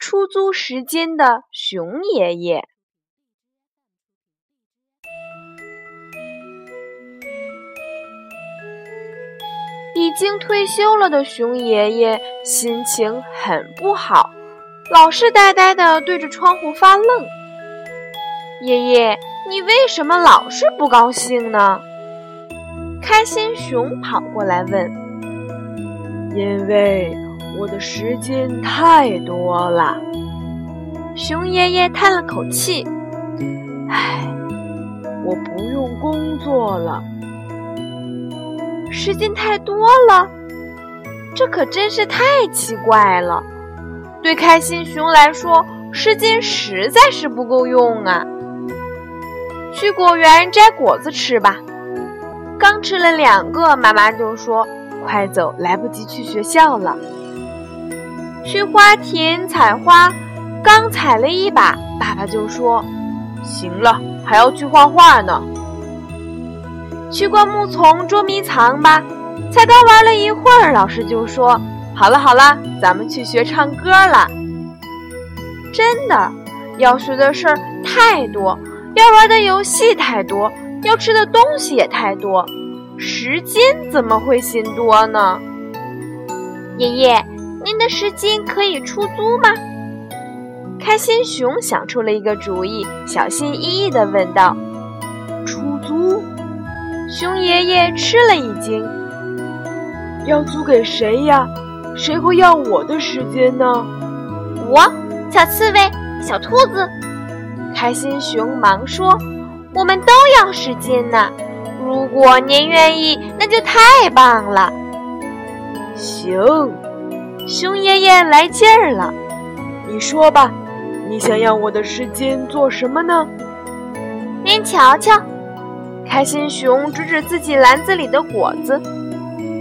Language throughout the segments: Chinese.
出租时间的熊爷爷》。已经退休了的熊爷爷心情很不好，老是呆呆的对着窗户发愣。爷爷，你为什么老是不高兴呢？开心熊跑过来问。因为。我的时间太多了，熊爷爷叹了口气：“唉，我不用工作了。时间太多了，这可真是太奇怪了。对开心熊来说，时间实在是不够用啊。去果园摘果子吃吧。刚吃了两个，妈妈就说：‘快走，来不及去学校了。’”去花田采花，刚采了一把，爸爸就说：“行了，还要去画画呢。”去灌木丛捉迷藏吧，才刚玩了一会儿，老师就说：“好了好了，咱们去学唱歌了。”真的，要学的事儿太多，要玩的游戏太多，要吃的东西也太多，时间怎么会嫌多呢？爷爷。您的时间可以出租吗？开心熊想出了一个主意，小心翼翼地问道：“出租？”熊爷爷吃了一惊：“要租给谁呀？谁会要我的时间呢？”“我，小刺猬，小兔子。”开心熊忙说：“我们都要时间呢。如果您愿意，那就太棒了。”“行。”熊爷爷来劲儿了，你说吧，你想要我的时间做什么呢？您瞧瞧，开心熊指指自己篮子里的果子。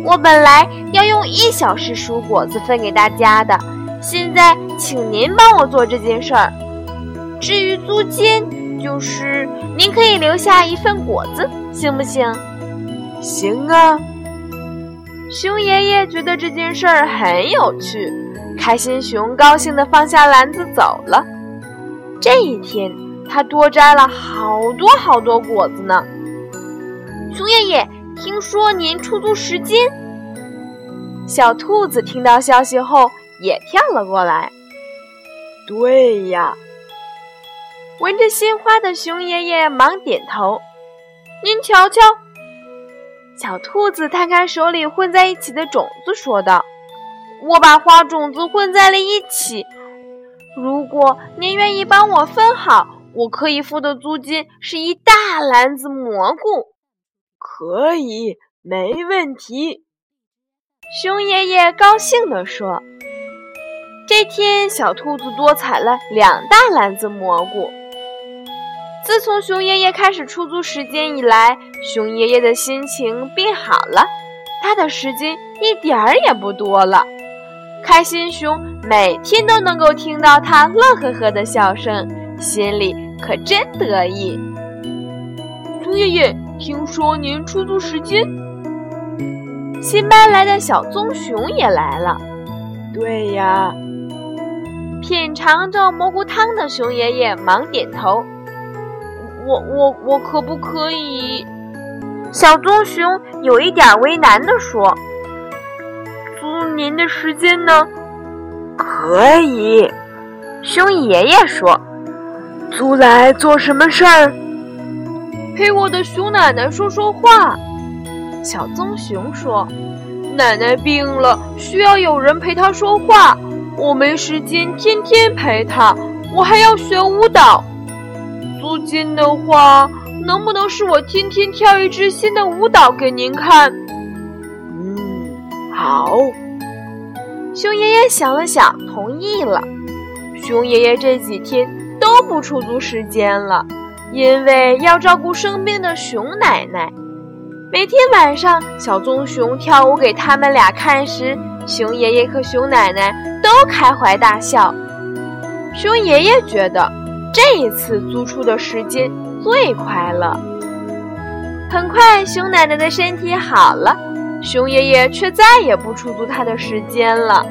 我本来要用一小时数果子分给大家的，现在请您帮我做这件事儿。至于租金，就是您可以留下一份果子，行不行？行啊。熊爷爷觉得这件事儿很有趣，开心熊高兴地放下篮子走了。这一天，他多摘了好多好多果子呢。熊爷爷，听说您出租时间？小兔子听到消息后也跳了过来。对呀，闻着鲜花的熊爷爷忙点头。您瞧瞧。小兔子摊开手里混在一起的种子，说道：“我把花种子混在了一起。如果您愿意帮我分好，我可以付的租金是一大篮子蘑菇。”“可以，没问题。”熊爷爷高兴地说。这天，小兔子多采了两大篮子蘑菇。自从熊爷爷开始出租时间以来，熊爷爷的心情变好了，他的时间一点儿也不多了。开心熊每天都能够听到他乐呵呵的笑声，心里可真得意。熊爷爷，听说您出租时间？新搬来的小棕熊也来了。对呀，品尝着蘑菇汤的熊爷爷忙点头。我我我可不可以？小棕熊有一点为难地说：“租您的时间呢？”可以，熊爷爷说：“租来做什么事儿？”陪我的熊奶奶说说话。小棕熊说：“奶奶病了，需要有人陪她说话。我没时间天天陪她，我还要学舞蹈。”租金的话，能不能是我天天跳一支新的舞蹈给您看？嗯，好。熊爷爷想了想，同意了。熊爷爷这几天都不出租时间了，因为要照顾生病的熊奶奶。每天晚上，小棕熊跳舞给他们俩看时，熊爷爷和熊奶奶都开怀大笑。熊爷爷觉得这一次租出的时间最快乐。很快，熊奶奶的身体好了，熊爷爷却再也不出租他的时间了，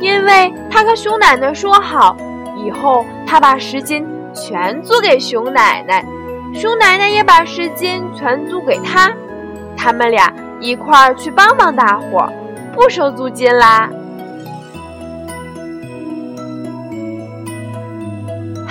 因为他和熊奶奶说好，以后他把时间全租给熊奶奶，熊奶奶也把时间全租给他。他们俩一块儿去帮帮大伙儿，不收租金啦。